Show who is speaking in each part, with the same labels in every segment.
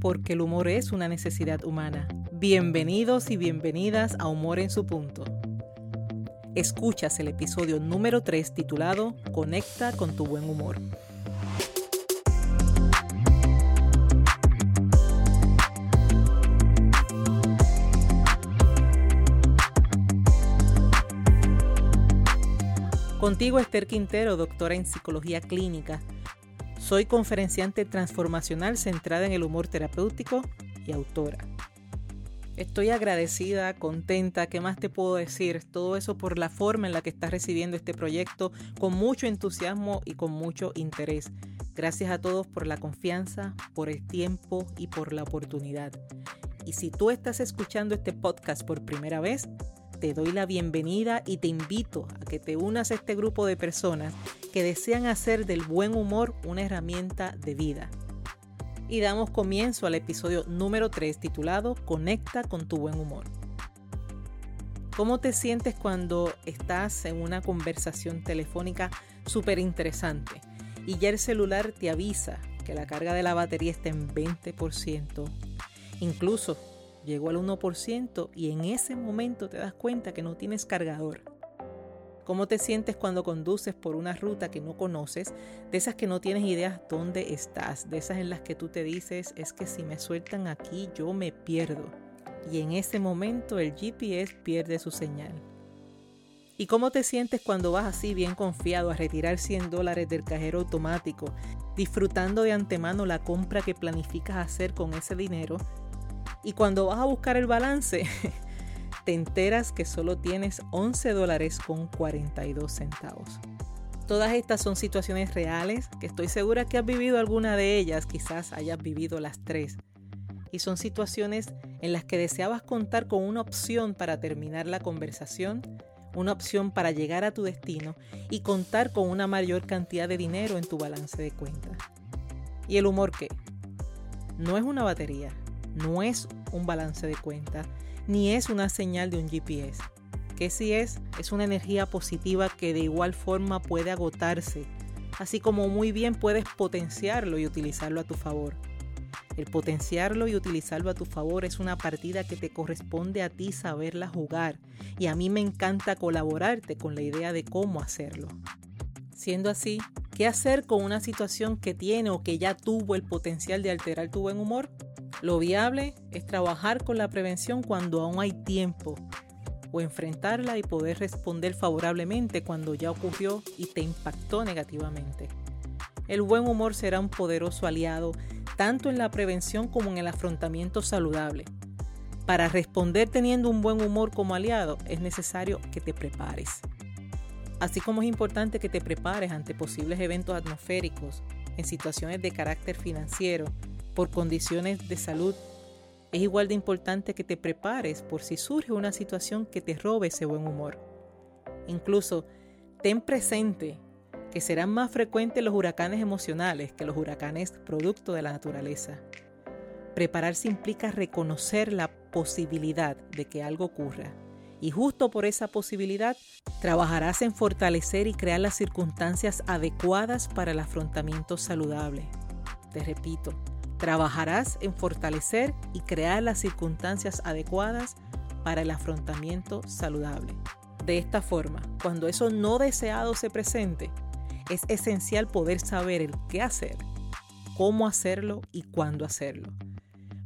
Speaker 1: porque el humor es una necesidad humana. Bienvenidos y bienvenidas a Humor en su punto. Escuchas el episodio número 3 titulado Conecta con tu buen humor. Contigo Esther Quintero, doctora en psicología clínica. Soy conferenciante transformacional centrada en el humor terapéutico y autora. Estoy agradecida, contenta, ¿qué más te puedo decir? Todo eso por la forma en la que estás recibiendo este proyecto, con mucho entusiasmo y con mucho interés. Gracias a todos por la confianza, por el tiempo y por la oportunidad. Y si tú estás escuchando este podcast por primera vez, te doy la bienvenida y te invito a que te unas a este grupo de personas que desean hacer del buen humor una herramienta de vida. Y damos comienzo al episodio número 3 titulado Conecta con tu buen humor. ¿Cómo te sientes cuando estás en una conversación telefónica súper interesante y ya el celular te avisa que la carga de la batería está en 20%? Incluso llegó al 1% y en ese momento te das cuenta que no tienes cargador. ¿Cómo te sientes cuando conduces por una ruta que no conoces, de esas que no tienes idea dónde estás, de esas en las que tú te dices, es que si me sueltan aquí yo me pierdo? Y en ese momento el GPS pierde su señal. ¿Y cómo te sientes cuando vas así bien confiado a retirar 100 dólares del cajero automático, disfrutando de antemano la compra que planificas hacer con ese dinero y cuando vas a buscar el balance, te enteras que solo tienes 11 dólares con 42 centavos. Todas estas son situaciones reales que estoy segura que has vivido alguna de ellas, quizás hayas vivido las tres. Y son situaciones en las que deseabas contar con una opción para terminar la conversación, una opción para llegar a tu destino y contar con una mayor cantidad de dinero en tu balance de cuenta. ¿Y el humor qué? No es una batería, no es un balance de cuenta, ni es una señal de un GPS. Que si es, es una energía positiva que de igual forma puede agotarse, así como muy bien puedes potenciarlo y utilizarlo a tu favor. El potenciarlo y utilizarlo a tu favor es una partida que te corresponde a ti saberla jugar y a mí me encanta colaborarte con la idea de cómo hacerlo. Siendo así, ¿qué hacer con una situación que tiene o que ya tuvo el potencial de alterar tu buen humor? Lo viable es trabajar con la prevención cuando aún hay tiempo o enfrentarla y poder responder favorablemente cuando ya ocurrió y te impactó negativamente. El buen humor será un poderoso aliado tanto en la prevención como en el afrontamiento saludable. Para responder teniendo un buen humor como aliado es necesario que te prepares. Así como es importante que te prepares ante posibles eventos atmosféricos, en situaciones de carácter financiero, por condiciones de salud, es igual de importante que te prepares por si surge una situación que te robe ese buen humor. Incluso, ten presente que serán más frecuentes los huracanes emocionales que los huracanes producto de la naturaleza. Prepararse implica reconocer la posibilidad de que algo ocurra. Y justo por esa posibilidad, trabajarás en fortalecer y crear las circunstancias adecuadas para el afrontamiento saludable. Te repito, Trabajarás en fortalecer y crear las circunstancias adecuadas para el afrontamiento saludable. De esta forma, cuando eso no deseado se presente, es esencial poder saber el qué hacer, cómo hacerlo y cuándo hacerlo.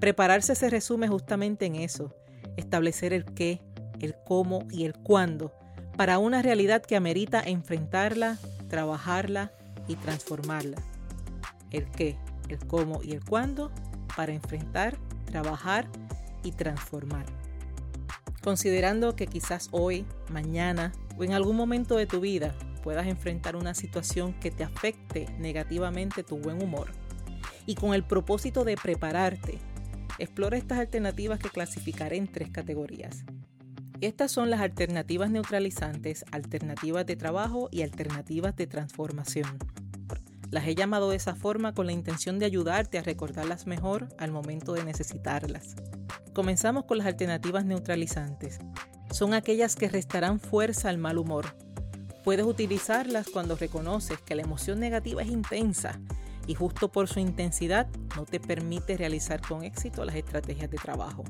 Speaker 1: Prepararse se resume justamente en eso, establecer el qué, el cómo y el cuándo para una realidad que amerita enfrentarla, trabajarla y transformarla. El qué, el cómo y el cuándo para enfrentar, trabajar y transformar. Considerando que quizás hoy, mañana o en algún momento de tu vida puedas enfrentar una situación que te afecte negativamente tu buen humor y con el propósito de prepararte, explora estas alternativas que clasificaré en tres categorías. Estas son las alternativas neutralizantes, alternativas de trabajo y alternativas de transformación. Las he llamado de esa forma con la intención de ayudarte a recordarlas mejor al momento de necesitarlas. Comenzamos con las alternativas neutralizantes. Son aquellas que restarán fuerza al mal humor. Puedes utilizarlas cuando reconoces que la emoción negativa es intensa y justo por su intensidad no te permite realizar con éxito las estrategias de trabajo.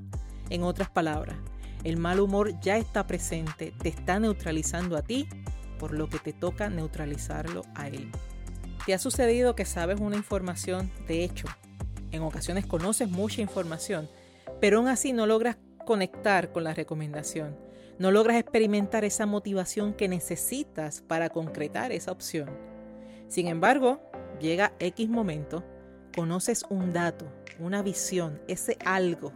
Speaker 1: En otras palabras, el mal humor ya está presente, te está neutralizando a ti, por lo que te toca neutralizarlo a él. ¿Te ha sucedido que sabes una información de hecho? En ocasiones conoces mucha información, pero aún así no logras conectar con la recomendación. No logras experimentar esa motivación que necesitas para concretar esa opción. Sin embargo, llega X momento, conoces un dato, una visión, ese algo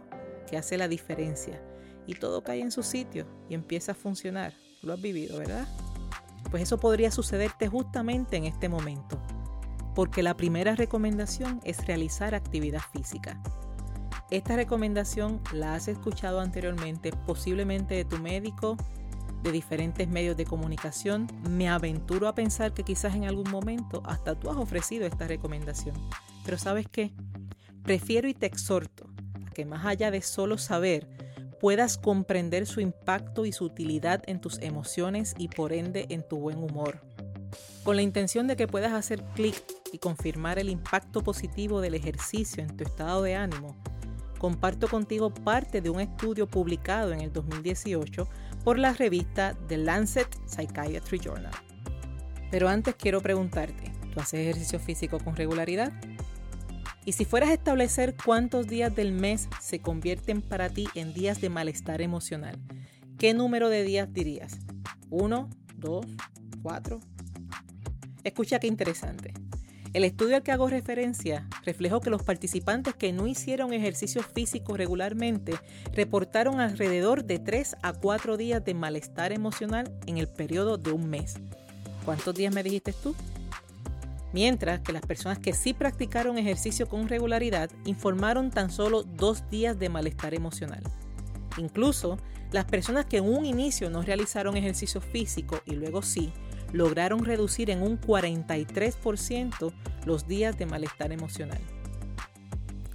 Speaker 1: que hace la diferencia y todo cae en su sitio y empieza a funcionar. Lo has vivido, ¿verdad? Pues eso podría sucederte justamente en este momento, porque la primera recomendación es realizar actividad física. Esta recomendación la has escuchado anteriormente, posiblemente de tu médico, de diferentes medios de comunicación, me aventuro a pensar que quizás en algún momento hasta tú has ofrecido esta recomendación. Pero sabes qué? Prefiero y te exhorto a que más allá de solo saber, puedas comprender su impacto y su utilidad en tus emociones y por ende en tu buen humor. Con la intención de que puedas hacer clic y confirmar el impacto positivo del ejercicio en tu estado de ánimo, comparto contigo parte de un estudio publicado en el 2018 por la revista The Lancet Psychiatry Journal. Pero antes quiero preguntarte, ¿tú haces ejercicio físico con regularidad? Y si fueras a establecer cuántos días del mes se convierten para ti en días de malestar emocional, ¿qué número de días dirías? ¿Uno? ¿Dos? ¿Cuatro? Escucha qué interesante. El estudio al que hago referencia reflejó que los participantes que no hicieron ejercicio físico regularmente reportaron alrededor de 3 a 4 días de malestar emocional en el periodo de un mes. ¿Cuántos días me dijiste tú? Mientras que las personas que sí practicaron ejercicio con regularidad informaron tan solo dos días de malestar emocional. Incluso las personas que en un inicio no realizaron ejercicio físico y luego sí, lograron reducir en un 43% los días de malestar emocional.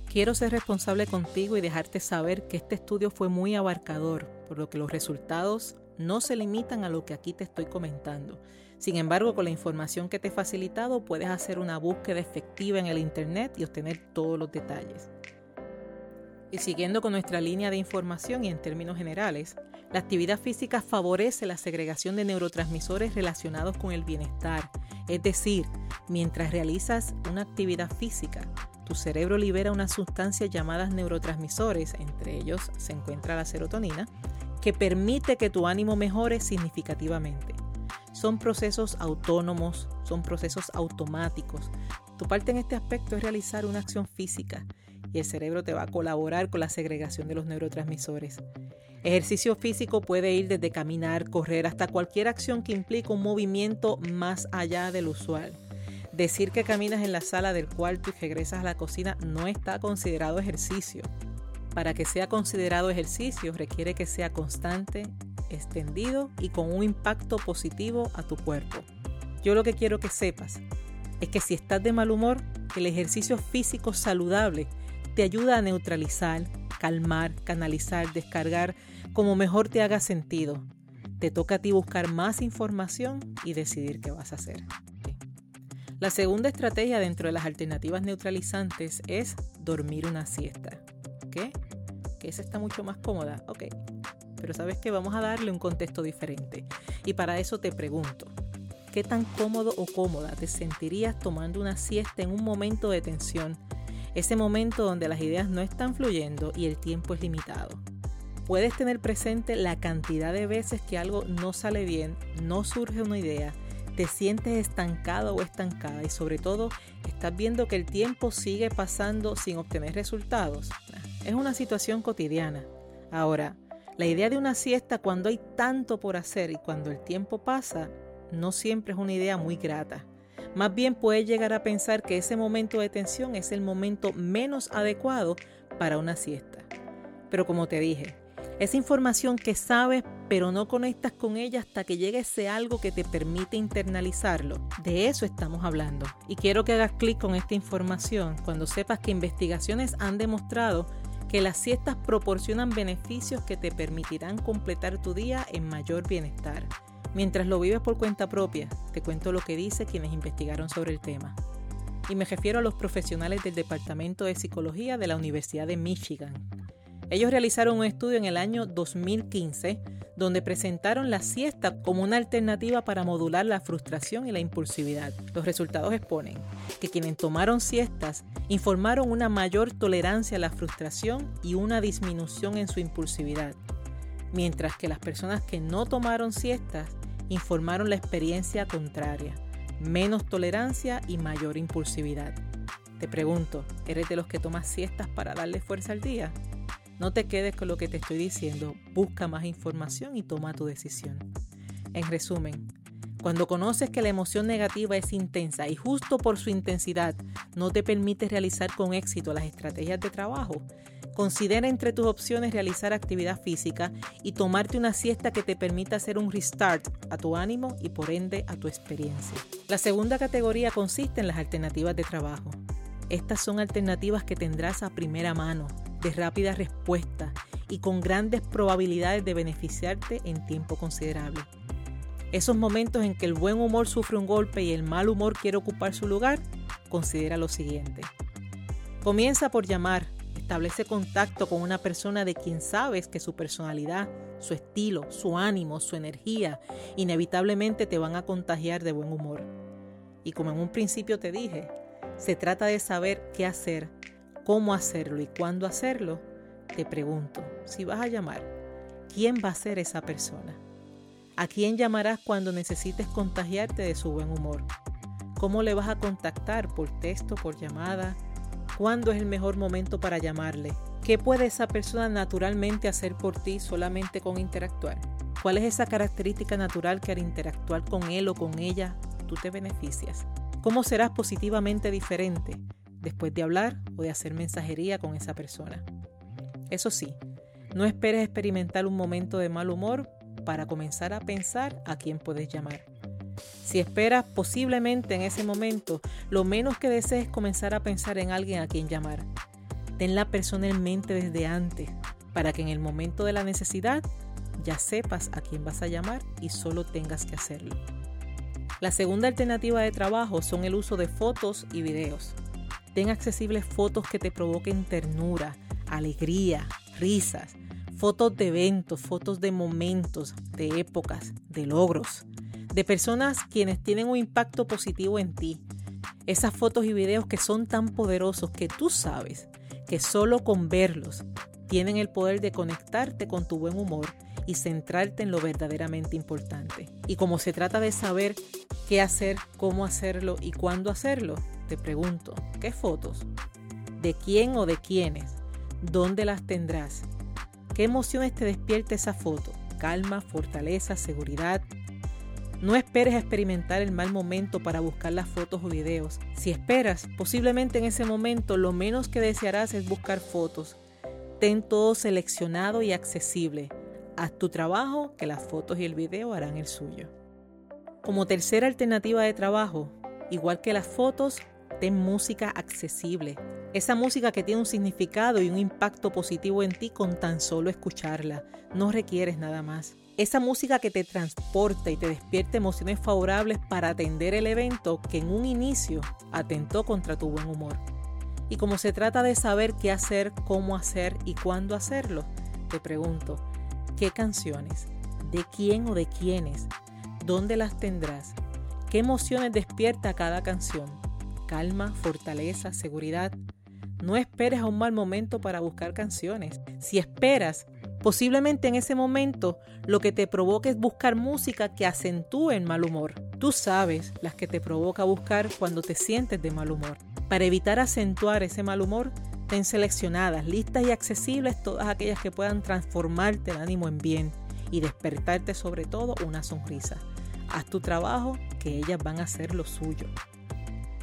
Speaker 1: Quiero ser responsable contigo y dejarte saber que este estudio fue muy abarcador, por lo que los resultados no se limitan a lo que aquí te estoy comentando. Sin embargo, con la información que te he facilitado, puedes hacer una búsqueda efectiva en el Internet y obtener todos los detalles. Y siguiendo con nuestra línea de información y en términos generales, la actividad física favorece la segregación de neurotransmisores relacionados con el bienestar. Es decir, mientras realizas una actividad física, tu cerebro libera una sustancia llamadas neurotransmisores, entre ellos se encuentra la serotonina, que permite que tu ánimo mejore significativamente. Son procesos autónomos, son procesos automáticos. Tu parte en este aspecto es realizar una acción física y el cerebro te va a colaborar con la segregación de los neurotransmisores. Ejercicio físico puede ir desde caminar, correr, hasta cualquier acción que implique un movimiento más allá del usual. Decir que caminas en la sala del cuarto y regresas a la cocina no está considerado ejercicio. Para que sea considerado ejercicio requiere que sea constante, extendido y con un impacto positivo a tu cuerpo. Yo lo que quiero que sepas es que si estás de mal humor, el ejercicio físico saludable te ayuda a neutralizar, calmar, canalizar, descargar como mejor te haga sentido. Te toca a ti buscar más información y decidir qué vas a hacer. La segunda estrategia dentro de las alternativas neutralizantes es dormir una siesta. ¿Qué? Que esa está mucho más cómoda. Ok. Pero sabes que vamos a darle un contexto diferente. Y para eso te pregunto, ¿qué tan cómodo o cómoda te sentirías tomando una siesta en un momento de tensión ese momento donde las ideas no están fluyendo y el tiempo es limitado. Puedes tener presente la cantidad de veces que algo no sale bien, no surge una idea, te sientes estancado o estancada y sobre todo estás viendo que el tiempo sigue pasando sin obtener resultados. Es una situación cotidiana. Ahora, la idea de una siesta cuando hay tanto por hacer y cuando el tiempo pasa no siempre es una idea muy grata. Más bien puedes llegar a pensar que ese momento de tensión es el momento menos adecuado para una siesta. Pero como te dije, esa información que sabes pero no conectas con ella hasta que llegue ese algo que te permite internalizarlo. De eso estamos hablando. Y quiero que hagas clic con esta información cuando sepas que investigaciones han demostrado que las siestas proporcionan beneficios que te permitirán completar tu día en mayor bienestar. Mientras lo vives por cuenta propia, te cuento lo que dice quienes investigaron sobre el tema. y me refiero a los profesionales del Departamento de Psicología de la Universidad de Michigan. Ellos realizaron un estudio en el año 2015 donde presentaron la siesta como una alternativa para modular la frustración y la impulsividad. Los resultados exponen que quienes tomaron siestas informaron una mayor tolerancia a la frustración y una disminución en su impulsividad, mientras que las personas que no tomaron siestas informaron la experiencia contraria, menos tolerancia y mayor impulsividad. Te pregunto, ¿eres de los que tomas siestas para darle fuerza al día? No te quedes con lo que te estoy diciendo, busca más información y toma tu decisión. En resumen, cuando conoces que la emoción negativa es intensa y justo por su intensidad no te permite realizar con éxito las estrategias de trabajo, considera entre tus opciones realizar actividad física y tomarte una siesta que te permita hacer un restart a tu ánimo y por ende a tu experiencia. La segunda categoría consiste en las alternativas de trabajo. Estas son alternativas que tendrás a primera mano de rápida respuesta y con grandes probabilidades de beneficiarte en tiempo considerable. Esos momentos en que el buen humor sufre un golpe y el mal humor quiere ocupar su lugar, considera lo siguiente. Comienza por llamar, establece contacto con una persona de quien sabes que su personalidad, su estilo, su ánimo, su energía, inevitablemente te van a contagiar de buen humor. Y como en un principio te dije, se trata de saber qué hacer cómo hacerlo y cuándo hacerlo, te pregunto, si vas a llamar, ¿quién va a ser esa persona? ¿A quién llamarás cuando necesites contagiarte de su buen humor? ¿Cómo le vas a contactar? ¿Por texto, por llamada? ¿Cuándo es el mejor momento para llamarle? ¿Qué puede esa persona naturalmente hacer por ti solamente con interactuar? ¿Cuál es esa característica natural que al interactuar con él o con ella tú te beneficias? ¿Cómo serás positivamente diferente? después de hablar o de hacer mensajería con esa persona. Eso sí, no esperes experimentar un momento de mal humor para comenzar a pensar a quién puedes llamar. Si esperas posiblemente en ese momento, lo menos que desees es comenzar a pensar en alguien a quien llamar. Ten la persona en mente desde antes, para que en el momento de la necesidad ya sepas a quién vas a llamar y solo tengas que hacerlo. La segunda alternativa de trabajo son el uso de fotos y videos. Ten accesibles fotos que te provoquen ternura, alegría, risas, fotos de eventos, fotos de momentos, de épocas, de logros, de personas quienes tienen un impacto positivo en ti. Esas fotos y videos que son tan poderosos que tú sabes que solo con verlos tienen el poder de conectarte con tu buen humor y centrarte en lo verdaderamente importante. Y como se trata de saber qué hacer, cómo hacerlo y cuándo hacerlo, te pregunto, ¿qué fotos? ¿De quién o de quiénes? ¿Dónde las tendrás? ¿Qué emociones te despierta esa foto? Calma, fortaleza, seguridad. No esperes experimentar el mal momento para buscar las fotos o videos. Si esperas, posiblemente en ese momento lo menos que desearás es buscar fotos. Ten todo seleccionado y accesible. Haz tu trabajo, que las fotos y el video harán el suyo. Como tercera alternativa de trabajo, igual que las fotos, ten música accesible. Esa música que tiene un significado y un impacto positivo en ti con tan solo escucharla. No requieres nada más. Esa música que te transporta y te despierta emociones favorables para atender el evento que en un inicio atentó contra tu buen humor. Y como se trata de saber qué hacer, cómo hacer y cuándo hacerlo, te pregunto, ¿qué canciones? ¿De quién o de quiénes? ¿Dónde las tendrás? ¿Qué emociones despierta cada canción? Calma, fortaleza, seguridad. No esperes a un mal momento para buscar canciones. Si esperas, posiblemente en ese momento lo que te provoque es buscar música que acentúe el mal humor. Tú sabes las que te provoca buscar cuando te sientes de mal humor. Para evitar acentuar ese mal humor, ten seleccionadas, listas y accesibles todas aquellas que puedan transformarte el ánimo en bien y despertarte sobre todo una sonrisa. Haz tu trabajo, que ellas van a hacer lo suyo.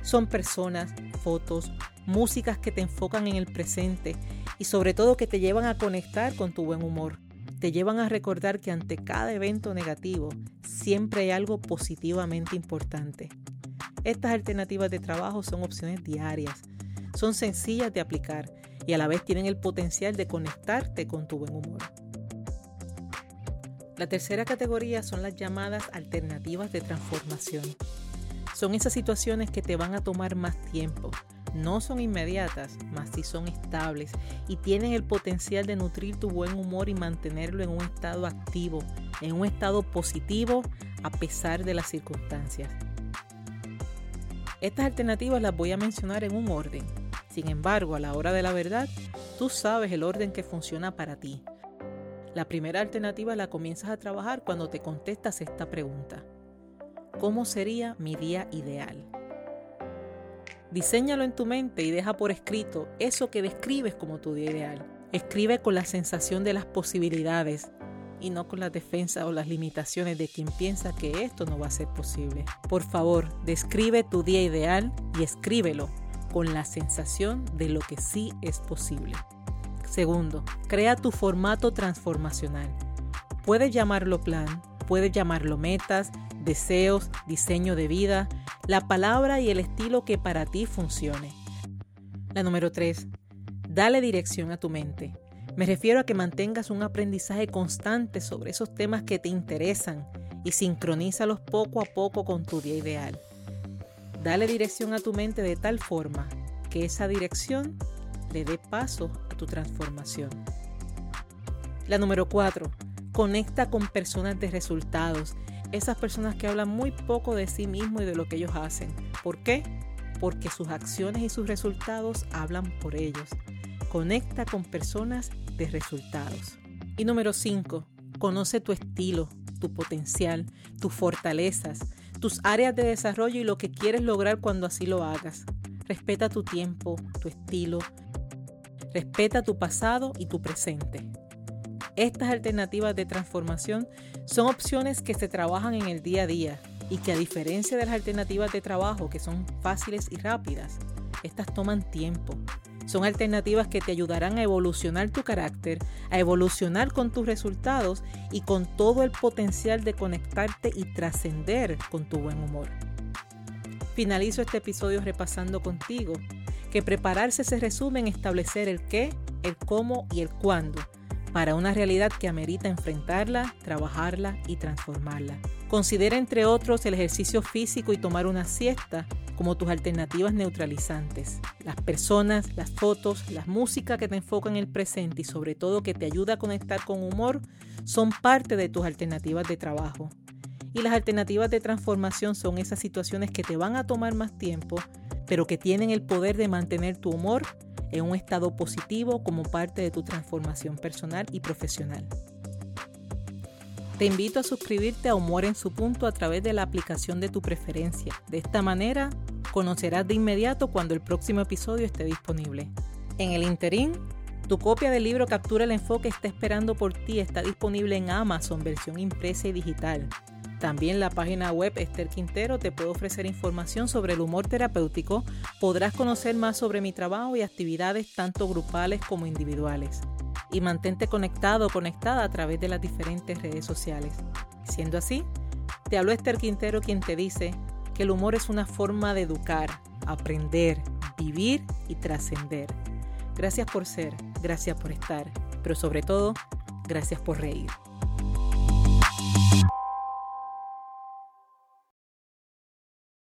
Speaker 1: Son personas, fotos, músicas que te enfocan en el presente y sobre todo que te llevan a conectar con tu buen humor. Te llevan a recordar que ante cada evento negativo siempre hay algo positivamente importante. Estas alternativas de trabajo son opciones diarias, son sencillas de aplicar y a la vez tienen el potencial de conectarte con tu buen humor. La tercera categoría son las llamadas alternativas de transformación. Son esas situaciones que te van a tomar más tiempo. No son inmediatas, mas sí son estables y tienen el potencial de nutrir tu buen humor y mantenerlo en un estado activo, en un estado positivo a pesar de las circunstancias. Estas alternativas las voy a mencionar en un orden. Sin embargo, a la hora de la verdad, tú sabes el orden que funciona para ti. La primera alternativa la comienzas a trabajar cuando te contestas esta pregunta. ¿Cómo sería mi día ideal? Diséñalo en tu mente y deja por escrito eso que describes como tu día ideal. Escribe con la sensación de las posibilidades y no con las defensas o las limitaciones de quien piensa que esto no va a ser posible. Por favor, describe tu día ideal y escríbelo con la sensación de lo que sí es posible. Segundo, crea tu formato transformacional. Puedes llamarlo plan, puedes llamarlo metas, deseos, diseño de vida, la palabra y el estilo que para ti funcione. La número 3. Dale dirección a tu mente. Me refiero a que mantengas un aprendizaje constante sobre esos temas que te interesan y sincronízalos poco a poco con tu día ideal. Dale dirección a tu mente de tal forma que esa dirección le dé paso a tu transformación. La número 4. Conecta con personas de resultados. Esas personas que hablan muy poco de sí mismos y de lo que ellos hacen. ¿Por qué? Porque sus acciones y sus resultados hablan por ellos. Conecta con personas de resultados. Y número 5. Conoce tu estilo, tu potencial, tus fortalezas, tus áreas de desarrollo y lo que quieres lograr cuando así lo hagas. Respeta tu tiempo, tu estilo, Respeta tu pasado y tu presente. Estas alternativas de transformación son opciones que se trabajan en el día a día y que a diferencia de las alternativas de trabajo que son fáciles y rápidas, estas toman tiempo. Son alternativas que te ayudarán a evolucionar tu carácter, a evolucionar con tus resultados y con todo el potencial de conectarte y trascender con tu buen humor. Finalizo este episodio repasando contigo que prepararse se resume en establecer el qué, el cómo y el cuándo para una realidad que amerita enfrentarla, trabajarla y transformarla. Considera entre otros el ejercicio físico y tomar una siesta como tus alternativas neutralizantes. Las personas, las fotos, la música que te enfoca en el presente y sobre todo que te ayuda a conectar con humor son parte de tus alternativas de trabajo. Y las alternativas de transformación son esas situaciones que te van a tomar más tiempo, pero que tienen el poder de mantener tu humor en un estado positivo como parte de tu transformación personal y profesional. Te invito a suscribirte a Humor en su punto a través de la aplicación de tu preferencia. De esta manera, conocerás de inmediato cuando el próximo episodio esté disponible. En el interín, tu copia del libro Captura el Enfoque está esperando por ti. Está disponible en Amazon, versión impresa y digital. También la página web Esther Quintero te puede ofrecer información sobre el humor terapéutico. Podrás conocer más sobre mi trabajo y actividades tanto grupales como individuales. Y mantente conectado o conectada a través de las diferentes redes sociales. Siendo así, te habló Esther Quintero quien te dice que el humor es una forma de educar, aprender, vivir y trascender. Gracias por ser, gracias por estar, pero sobre todo, gracias por reír.